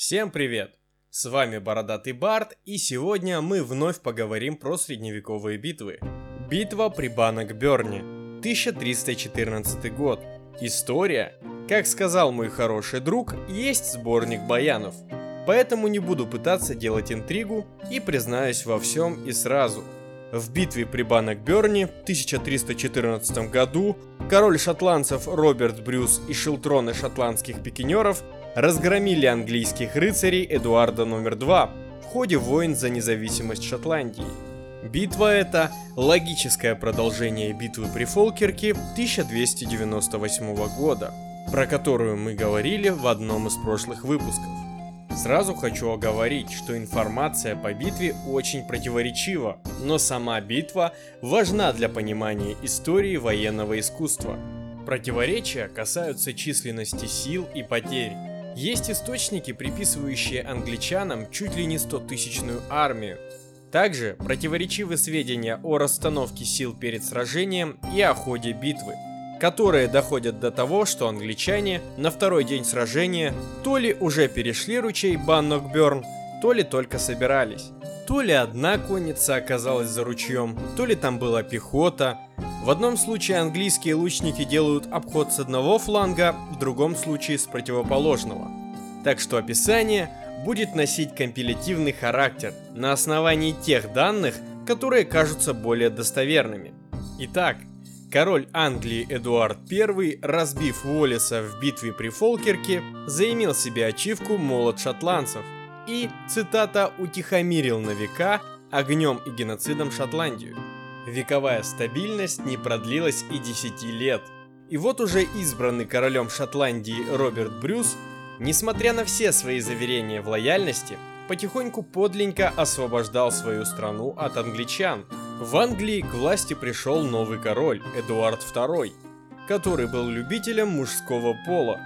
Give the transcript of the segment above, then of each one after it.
Всем привет! С вами Бородатый Барт, и сегодня мы вновь поговорим про средневековые битвы. Битва при Баннок-Бёрне, 1314 год. История, как сказал мой хороший друг, есть сборник баянов. Поэтому не буду пытаться делать интригу и признаюсь во всем и сразу. В битве при Баннок-Бёрне в 1314 году король шотландцев Роберт Брюс и шилтроны шотландских пикинеров разгромили английских рыцарей Эдуарда номер 2 в ходе войн за независимость Шотландии. Битва эта – логическое продолжение битвы при Фолкерке 1298 года, про которую мы говорили в одном из прошлых выпусков. Сразу хочу оговорить, что информация по битве очень противоречива, но сама битва важна для понимания истории военного искусства. Противоречия касаются численности сил и потерь. Есть источники, приписывающие англичанам чуть ли не 100-тысячную армию. Также противоречивы сведения о расстановке сил перед сражением и о ходе битвы, которые доходят до того, что англичане на второй день сражения то ли уже перешли ручей Баннокберн, то ли только собирались. То ли одна конница оказалась за ручьем, то ли там была пехота. В одном случае английские лучники делают обход с одного фланга, в другом случае с противоположного. Так что описание будет носить компилятивный характер на основании тех данных, которые кажутся более достоверными. Итак, король Англии Эдуард I, разбив Уоллеса в битве при Фолкерке, заимел себе ачивку «Молот шотландцев», и, цитата, «утихомирил на века огнем и геноцидом Шотландию». Вековая стабильность не продлилась и 10 лет. И вот уже избранный королем Шотландии Роберт Брюс, несмотря на все свои заверения в лояльности, потихоньку подленько освобождал свою страну от англичан. В Англии к власти пришел новый король, Эдуард II, который был любителем мужского пола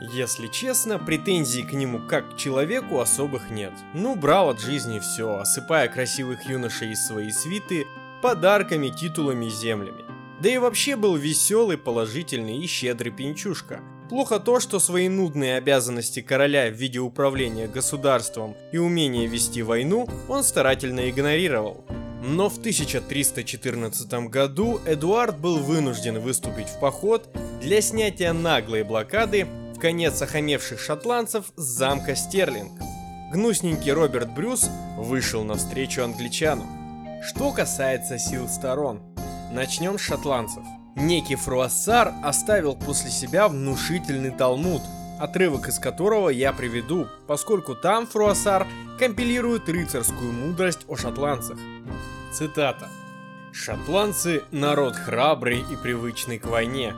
если честно, претензий к нему как к человеку особых нет. Ну, брал от жизни все, осыпая красивых юношей из своей свиты подарками, титулами и землями. Да и вообще был веселый, положительный и щедрый пинчушка. Плохо то, что свои нудные обязанности короля в виде управления государством и умения вести войну он старательно игнорировал. Но в 1314 году Эдуард был вынужден выступить в поход для снятия наглой блокады конец охамевших шотландцев с замка Стерлинг. Гнусненький Роберт Брюс вышел навстречу англичанам. Что касается сил сторон, начнем с шотландцев. Некий Фруассар оставил после себя внушительный талмуд, отрывок из которого я приведу, поскольку там Фруассар компилирует рыцарскую мудрость о шотландцах. Цитата. «Шотландцы – народ храбрый и привычный к войне,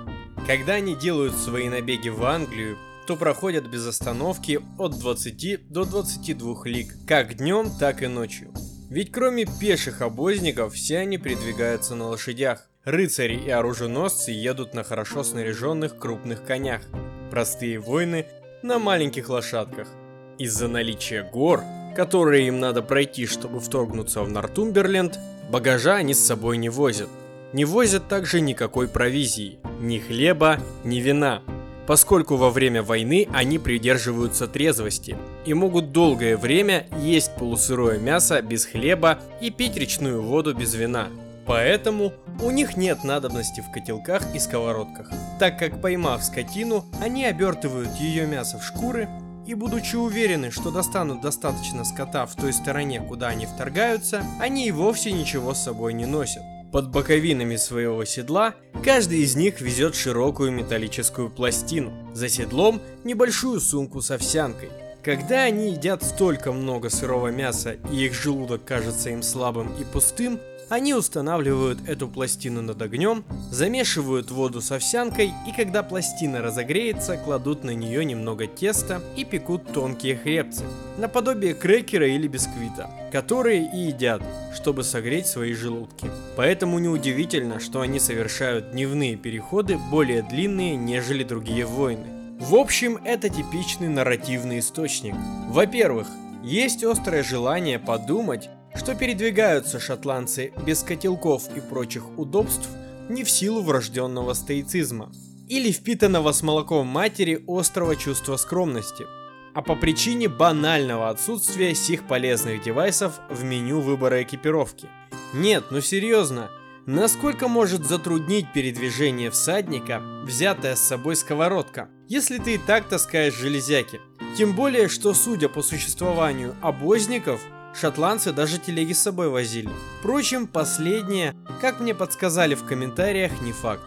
когда они делают свои набеги в Англию, то проходят без остановки от 20 до 22 лиг, как днем, так и ночью. Ведь кроме пеших обозников, все они передвигаются на лошадях. Рыцари и оруженосцы едут на хорошо снаряженных крупных конях. Простые воины на маленьких лошадках. Из-за наличия гор, которые им надо пройти, чтобы вторгнуться в Нортумберленд, багажа они с собой не возят. Не возят также никакой провизии, ни хлеба, ни вина, поскольку во время войны они придерживаются трезвости и могут долгое время есть полусырое мясо без хлеба и пить речную воду без вина. Поэтому у них нет надобности в котелках и сковородках, так как поймав скотину, они обертывают ее мясо в шкуры и будучи уверены, что достанут достаточно скота в той стороне, куда они вторгаются, они и вовсе ничего с собой не носят. Под боковинами своего седла каждый из них везет широкую металлическую пластину, за седлом небольшую сумку с овсянкой. Когда они едят столько много сырого мяса и их желудок кажется им слабым и пустым, они устанавливают эту пластину над огнем, замешивают воду с овсянкой и когда пластина разогреется, кладут на нее немного теста и пекут тонкие хлебцы, наподобие крекера или бисквита, которые и едят, чтобы согреть свои желудки. Поэтому неудивительно, что они совершают дневные переходы более длинные, нежели другие воины. В общем, это типичный нарративный источник. Во-первых, есть острое желание подумать, что передвигаются шотландцы без котелков и прочих удобств не в силу врожденного стоицизма или впитанного с молоком матери острого чувства скромности. а по причине банального отсутствия сих полезных девайсов в меню выбора экипировки. Нет, ну серьезно, насколько может затруднить передвижение всадника взятая с собой сковородка, если ты и так таскаешь железяки? Тем более, что судя по существованию обозников, шотландцы даже телеги с собой возили. Впрочем, последнее, как мне подсказали в комментариях, не факт.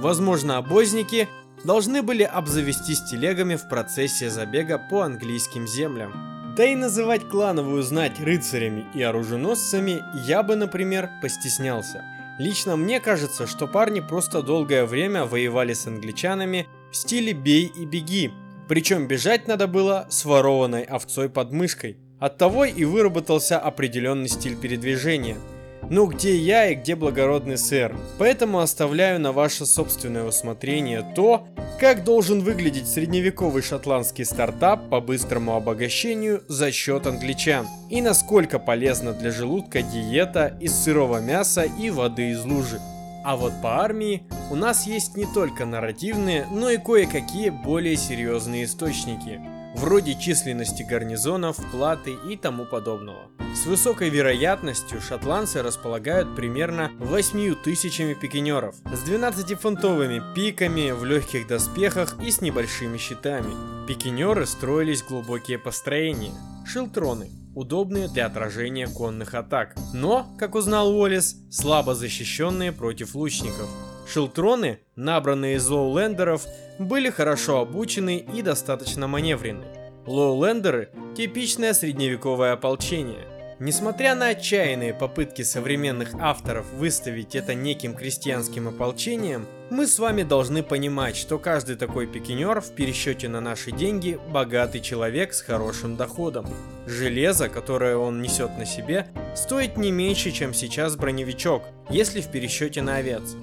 Возможно, обозники должны были обзавестись телегами в процессе забега по английским землям. Да и называть клановую знать рыцарями и оруженосцами я бы, например, постеснялся. Лично мне кажется, что парни просто долгое время воевали с англичанами в стиле «бей и беги», причем бежать надо было с ворованной овцой под мышкой. Оттого и выработался определенный стиль передвижения – ну где я и где благородный сэр? Поэтому оставляю на ваше собственное усмотрение то, как должен выглядеть средневековый шотландский стартап по быстрому обогащению за счет англичан. И насколько полезна для желудка диета из сырого мяса и воды из лужи. А вот по армии у нас есть не только нарративные, но и кое-какие более серьезные источники – вроде численности гарнизонов, платы и тому подобного. С высокой вероятностью шотландцы располагают примерно 8 тысячами пикинеров, с 12-фунтовыми пиками в легких доспехах и с небольшими щитами. Пикинеры строились глубокие построения, шилтроны, удобные для отражения конных атак, но, как узнал Уоллес, слабо защищенные против лучников. Шилтроны, набранные из лоулендеров, были хорошо обучены и достаточно маневренны. Лоулендеры – типичное средневековое ополчение. Несмотря на отчаянные попытки современных авторов выставить это неким крестьянским ополчением, мы с вами должны понимать, что каждый такой пикинер в пересчете на наши деньги – богатый человек с хорошим доходом. Железо, которое он несет на себе, стоит не меньше, чем сейчас броневичок, если в пересчете на овец.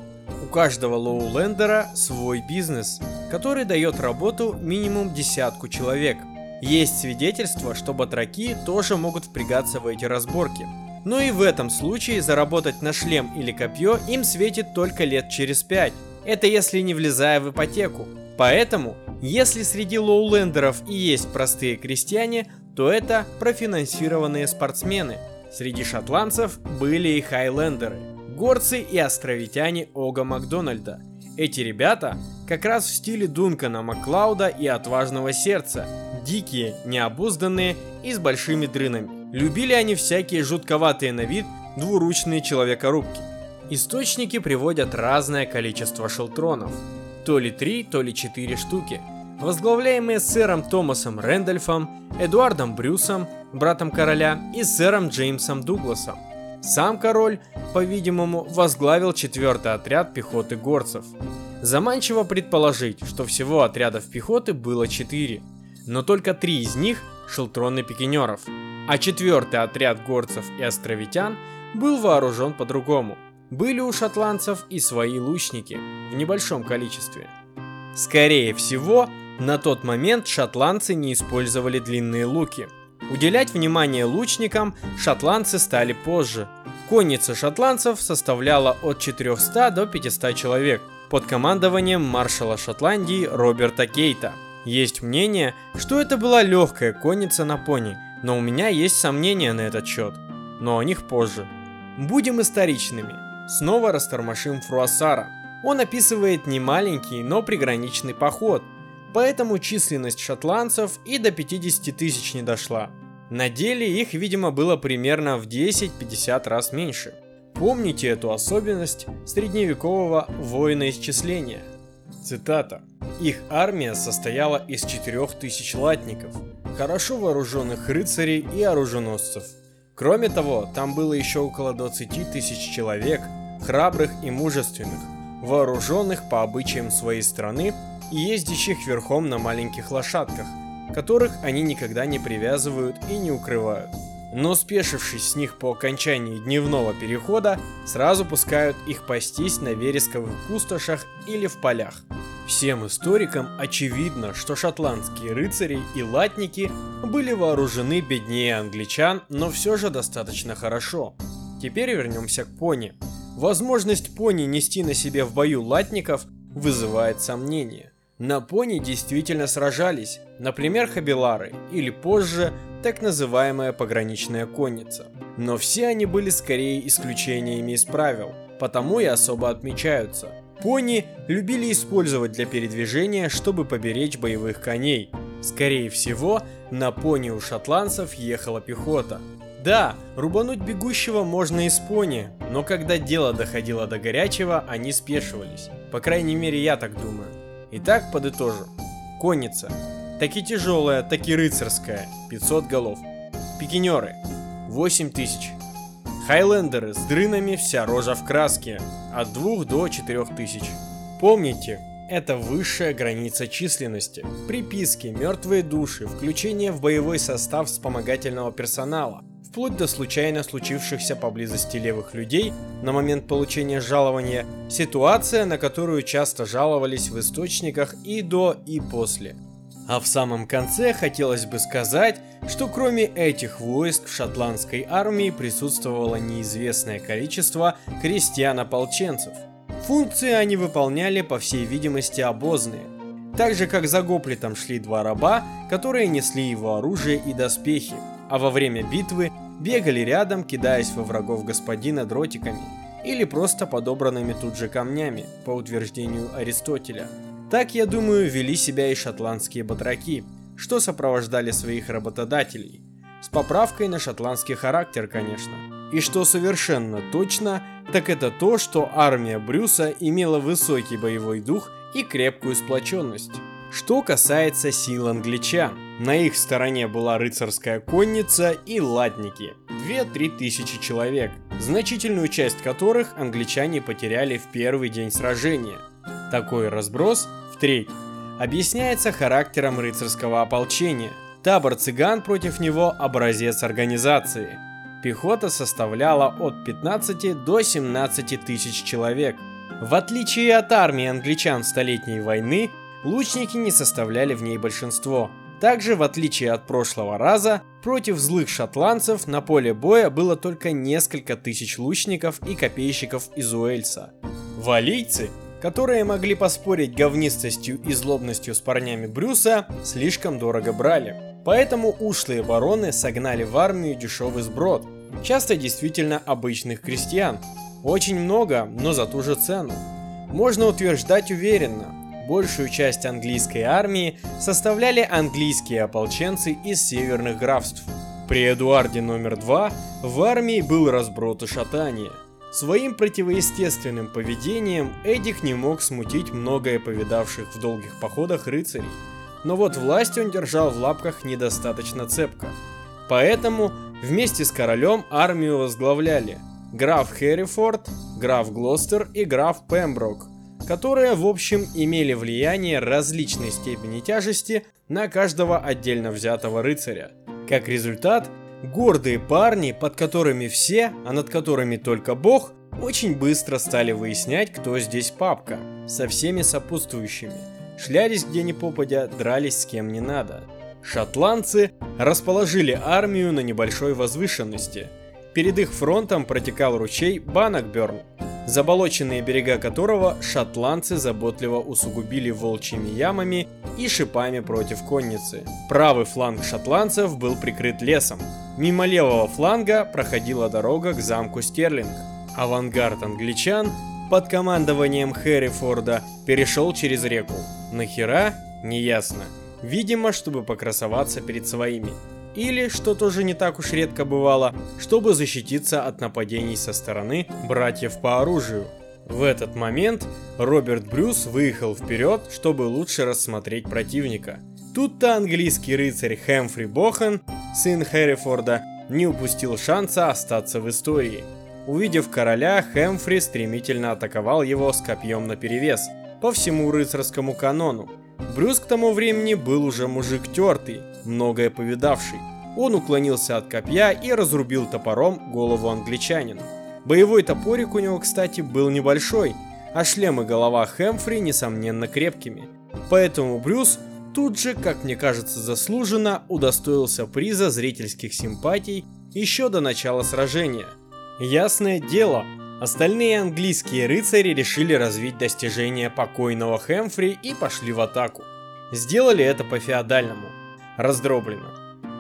У каждого лоулендера свой бизнес, который дает работу минимум десятку человек. Есть свидетельство, что батраки тоже могут впрягаться в эти разборки. Но и в этом случае заработать на шлем или копье им светит только лет через пять. Это если не влезая в ипотеку. Поэтому, если среди лоулендеров и есть простые крестьяне, то это профинансированные спортсмены. Среди шотландцев были и хайлендеры – горцы и островитяне Ога Макдональда. Эти ребята как раз в стиле Дункана Маклауда и Отважного Сердца. Дикие, необузданные и с большими дрынами. Любили они всякие жутковатые на вид двуручные человекорубки. Источники приводят разное количество шелтронов. То ли три, то ли четыре штуки. Возглавляемые сэром Томасом Рэндольфом, Эдуардом Брюсом, братом короля, и сэром Джеймсом Дугласом. Сам король, по-видимому, возглавил четвертый отряд пехоты горцев. Заманчиво предположить, что всего отрядов пехоты было четыре, но только три из них шелтроны пикинеров, а четвертый отряд горцев и островитян был вооружен по-другому. Были у шотландцев и свои лучники в небольшом количестве. Скорее всего, на тот момент шотландцы не использовали длинные луки – Уделять внимание лучникам шотландцы стали позже. Конница шотландцев составляла от 400 до 500 человек под командованием маршала Шотландии Роберта Кейта. Есть мнение, что это была легкая конница на пони, но у меня есть сомнения на этот счет. Но о них позже. Будем историчными. Снова растормошим Фруассара. Он описывает не маленький, но приграничный поход – поэтому численность шотландцев и до 50 тысяч не дошла. На деле их, видимо, было примерно в 10-50 раз меньше. Помните эту особенность средневекового воина-исчисления. Цитата. Их армия состояла из 4000 латников, хорошо вооруженных рыцарей и оруженосцев. Кроме того, там было еще около 20 тысяч человек, храбрых и мужественных, вооруженных по обычаям своей страны и ездящих верхом на маленьких лошадках, которых они никогда не привязывают и не укрывают. Но спешившись с них по окончании дневного перехода, сразу пускают их пастись на вересковых пустошах или в полях. Всем историкам очевидно, что шотландские рыцари и латники были вооружены беднее англичан, но все же достаточно хорошо. Теперь вернемся к пони. Возможность пони нести на себе в бою латников вызывает сомнения. На пони действительно сражались, например, хабилары, или позже так называемая пограничная конница. Но все они были скорее исключениями из правил, потому и особо отмечаются. Пони любили использовать для передвижения, чтобы поберечь боевых коней. Скорее всего, на пони у шотландцев ехала пехота. Да, рубануть бегущего можно из пони, но когда дело доходило до горячего, они спешивались. По крайней мере, я так думаю. Итак, подытожу. Конница. Таки тяжелая, таки рыцарская. 500 голов. Пикинеры. 8000. Хайлендеры с дрынами вся рожа в краске. От 2 до 4000. Помните, это высшая граница численности. Приписки, мертвые души, включение в боевой состав вспомогательного персонала, вплоть до случайно случившихся поблизости левых людей на момент получения жалования, ситуация, на которую часто жаловались в источниках и до, и после. А в самом конце хотелось бы сказать, что кроме этих войск в шотландской армии присутствовало неизвестное количество крестьян-ополченцев. Функции они выполняли, по всей видимости, обозные. Так же, как за гоплитом шли два раба, которые несли его оружие и доспехи, а во время битвы бегали рядом, кидаясь во врагов господина дротиками или просто подобранными тут же камнями, по утверждению Аристотеля. Так, я думаю, вели себя и шотландские батраки, что сопровождали своих работодателей. С поправкой на шотландский характер, конечно. И что совершенно точно, так это то, что армия Брюса имела высокий боевой дух и крепкую сплоченность. Что касается сил англичан, на их стороне была рыцарская конница и латники, 2-3 тысячи человек, значительную часть которых англичане потеряли в первый день сражения. Такой разброс, в треть, объясняется характером рыцарского ополчения. Табор цыган против него образец организации. Пехота составляла от 15 до 17 тысяч человек. В отличие от армии англичан Столетней войны, лучники не составляли в ней большинство. Также, в отличие от прошлого раза, против злых шотландцев на поле боя было только несколько тысяч лучников и копейщиков из Уэльса. Валийцы, которые могли поспорить говнистостью и злобностью с парнями Брюса, слишком дорого брали. Поэтому ушлые бароны согнали в армию дешевый сброд, часто действительно обычных крестьян. Очень много, но за ту же цену. Можно утверждать уверенно, большую часть английской армии составляли английские ополченцы из северных графств. При Эдуарде номер два в армии был разброд и шатание. Своим противоестественным поведением Эдик не мог смутить многое повидавших в долгих походах рыцарей. Но вот власть он держал в лапках недостаточно цепко. Поэтому вместе с королем армию возглавляли граф Хэррифорд, граф Глостер и граф Пемброк – которые, в общем, имели влияние различной степени тяжести на каждого отдельно взятого рыцаря. Как результат, гордые парни, под которыми все, а над которыми только бог, очень быстро стали выяснять, кто здесь папка, со всеми сопутствующими. Шлялись где ни попадя, дрались с кем не надо. Шотландцы расположили армию на небольшой возвышенности. Перед их фронтом протекал ручей Баннокберн, заболоченные берега которого шотландцы заботливо усугубили волчьими ямами и шипами против конницы. Правый фланг шотландцев был прикрыт лесом. Мимо левого фланга проходила дорога к замку Стерлинг. Авангард англичан под командованием Хэррифорда перешел через реку. Нахера? Неясно. Видимо, чтобы покрасоваться перед своими или, что тоже не так уж редко бывало, чтобы защититься от нападений со стороны братьев по оружию. В этот момент Роберт Брюс выехал вперед, чтобы лучше рассмотреть противника. Тут-то английский рыцарь Хэмфри Бохан, сын Хэррифорда, не упустил шанса остаться в истории. Увидев короля, Хэмфри стремительно атаковал его с копьем наперевес, по всему рыцарскому канону. Брюс к тому времени был уже мужик тертый, многое повидавший. Он уклонился от копья и разрубил топором голову англичанину. Боевой топорик у него, кстати, был небольшой, а шлем и голова Хэмфри, несомненно, крепкими. Поэтому Брюс тут же, как мне кажется, заслуженно удостоился приза зрительских симпатий еще до начала сражения. Ясное дело, Остальные английские рыцари решили развить достижения покойного Хэмфри и пошли в атаку. Сделали это по-феодальному, раздробленно.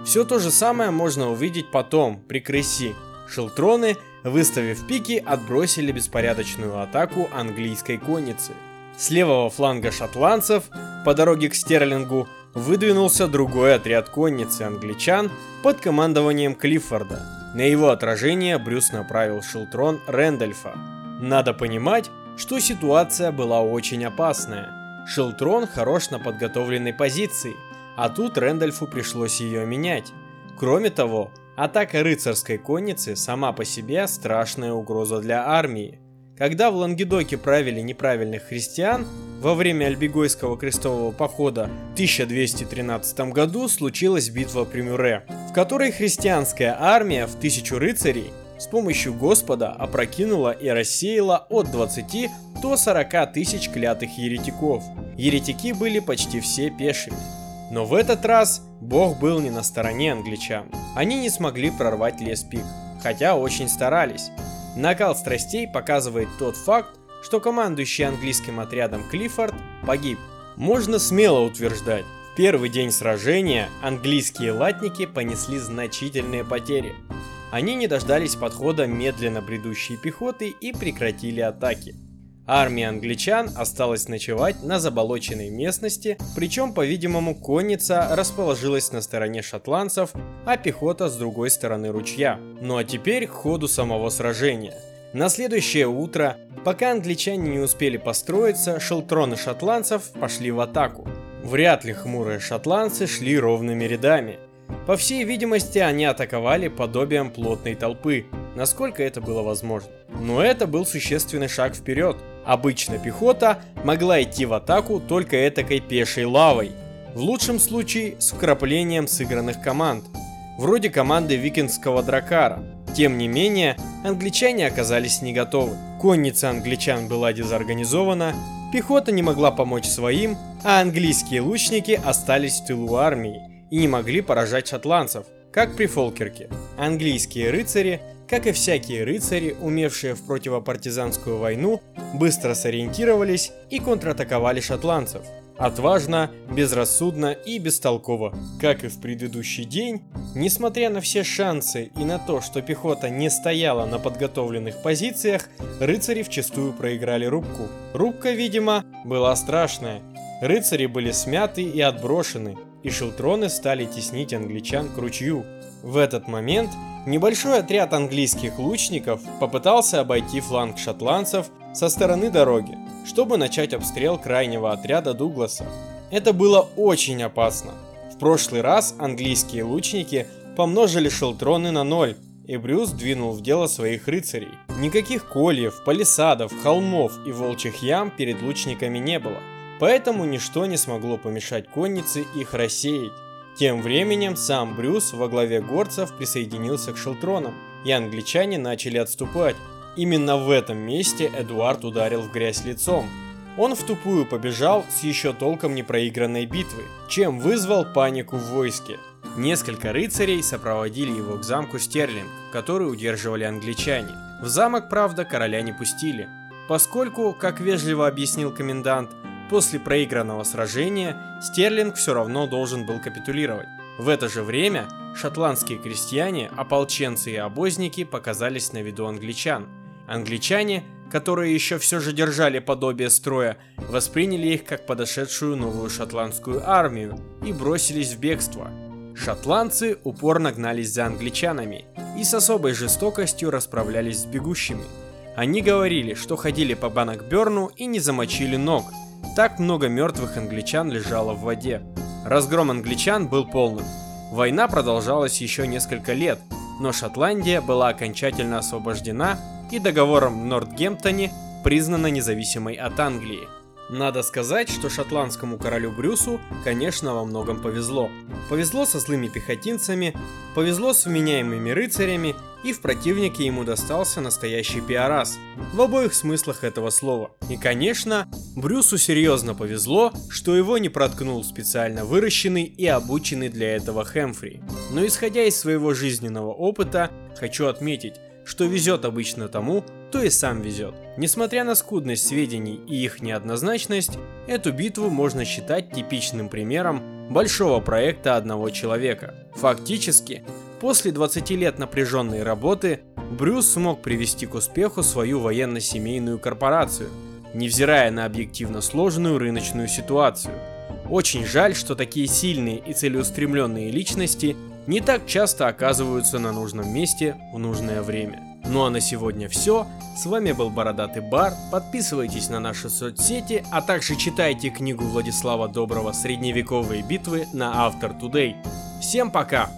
Все то же самое можно увидеть потом, при Кресси. Шелтроны, выставив пики, отбросили беспорядочную атаку английской конницы. С левого фланга шотландцев, по дороге к Стерлингу, выдвинулся другой отряд конницы англичан под командованием Клиффорда. На его отражение Брюс направил Шелтрон Рэндольфа. Надо понимать, что ситуация была очень опасная. Шелтрон хорош на подготовленной позиции, а тут Рэндольфу пришлось ее менять. Кроме того, атака рыцарской конницы сама по себе страшная угроза для армии. Когда в Лангедоке правили неправильных христиан, во время Альбигойского крестового похода в 1213 году случилась битва при Мюре, в которой христианская армия в тысячу рыцарей с помощью Господа опрокинула и рассеяла от 20 до 40 тысяч клятых еретиков. Еретики были почти все пешими. Но в этот раз Бог был не на стороне англичан. Они не смогли прорвать лес пик, хотя очень старались. Накал страстей показывает тот факт, что командующий английским отрядом Клиффорд погиб. Можно смело утверждать, в первый день сражения английские латники понесли значительные потери. Они не дождались подхода медленно бредущей пехоты и прекратили атаки. Армия англичан осталась ночевать на заболоченной местности, причем, по-видимому, конница расположилась на стороне шотландцев, а пехота с другой стороны ручья. Ну а теперь к ходу самого сражения. На следующее утро, пока англичане не успели построиться, шелтроны шотландцев пошли в атаку. Вряд ли хмурые шотландцы шли ровными рядами. По всей видимости, они атаковали подобием плотной толпы, насколько это было возможно. Но это был существенный шаг вперед. Обычно пехота могла идти в атаку только этакой пешей лавой, в лучшем случае с вкраплением сыгранных команд, вроде команды викингского дракара. Тем не менее, англичане оказались не готовы. Конница англичан была дезорганизована, пехота не могла помочь своим, а английские лучники остались в тылу армии и не могли поражать шотландцев, как при Фолкерке. Английские рыцари как и всякие рыцари, умевшие в противопартизанскую войну, быстро сориентировались и контратаковали шотландцев. Отважно, безрассудно и бестолково. Как и в предыдущий день, несмотря на все шансы и на то, что пехота не стояла на подготовленных позициях, рыцари вчастую проиграли рубку. Рубка, видимо, была страшная. Рыцари были смяты и отброшены, и шелтроны стали теснить англичан к ручью. В этот момент Небольшой отряд английских лучников попытался обойти фланг шотландцев со стороны дороги, чтобы начать обстрел крайнего отряда Дугласа. Это было очень опасно. В прошлый раз английские лучники помножили шелтроны на ноль, и Брюс двинул в дело своих рыцарей. Никаких кольев, палисадов, холмов и волчьих ям перед лучниками не было, поэтому ничто не смогло помешать коннице их рассеять. Тем временем сам Брюс во главе горцев присоединился к Шелтронам, и англичане начали отступать. Именно в этом месте Эдуард ударил в грязь лицом. Он в тупую побежал с еще толком не проигранной битвы, чем вызвал панику в войске. Несколько рыцарей сопроводили его к замку Стерлинг, который удерживали англичане. В замок, правда, короля не пустили, поскольку, как вежливо объяснил комендант, После проигранного сражения Стерлинг все равно должен был капитулировать. В это же время шотландские крестьяне, ополченцы и обозники показались на виду англичан. Англичане, которые еще все же держали подобие строя, восприняли их как подошедшую новую шотландскую армию и бросились в бегство. Шотландцы упорно гнались за англичанами и с особой жестокостью расправлялись с бегущими. Они говорили, что ходили по Баннокберну и не замочили ног – так много мертвых англичан лежало в воде. Разгром англичан был полным. Война продолжалась еще несколько лет, но Шотландия была окончательно освобождена и договором в Нортгемптоне признана независимой от Англии. Надо сказать, что шотландскому королю Брюсу, конечно, во многом повезло. Повезло со злыми пехотинцами, повезло с вменяемыми рыцарями, и в противнике ему достался настоящий пиарас, в обоих смыслах этого слова. И, конечно, Брюсу серьезно повезло, что его не проткнул специально выращенный и обученный для этого Хэмфри. Но исходя из своего жизненного опыта, хочу отметить, что везет обычно тому, кто и сам везет. Несмотря на скудность сведений и их неоднозначность, эту битву можно считать типичным примером большого проекта одного человека. Фактически, после 20 лет напряженной работы, Брюс смог привести к успеху свою военно-семейную корпорацию, невзирая на объективно сложную рыночную ситуацию. Очень жаль, что такие сильные и целеустремленные личности не так часто оказываются на нужном месте в нужное время. Ну а на сегодня все. С вами был Бородатый Бар. Подписывайтесь на наши соцсети, а также читайте книгу Владислава Доброго «Средневековые битвы» на Автор Today. Всем пока!